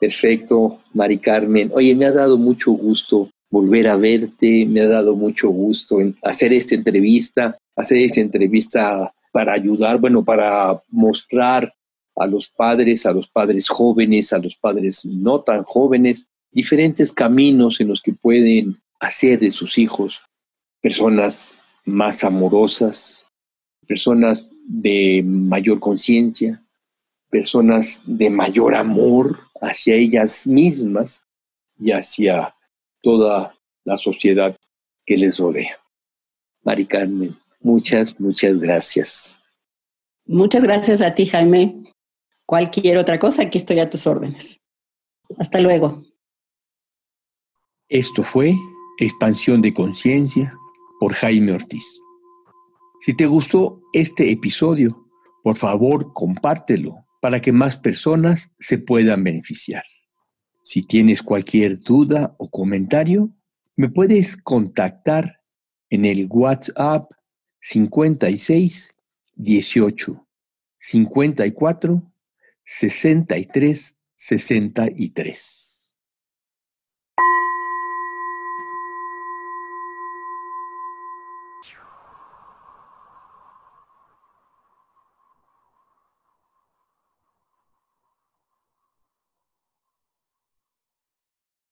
perfecto, Mari Carmen. Oye, me ha dado mucho gusto volver a verte, me ha dado mucho gusto en hacer esta entrevista, hacer esta entrevista para ayudar, bueno, para mostrar a los padres, a los padres jóvenes, a los padres no tan jóvenes, diferentes caminos en los que pueden hacer de sus hijos personas más amorosas, personas de mayor conciencia, personas de mayor amor hacia ellas mismas y hacia toda la sociedad que les rodea. Mari Carmen, muchas, muchas gracias. Muchas gracias a ti, Jaime. Cualquier otra cosa, aquí estoy a tus órdenes. Hasta luego. Esto fue Expansión de Conciencia por Jaime Ortiz. Si te gustó este episodio, por favor compártelo para que más personas se puedan beneficiar. Si tienes cualquier duda o comentario, me puedes contactar en el WhatsApp 56 18 54 63 63.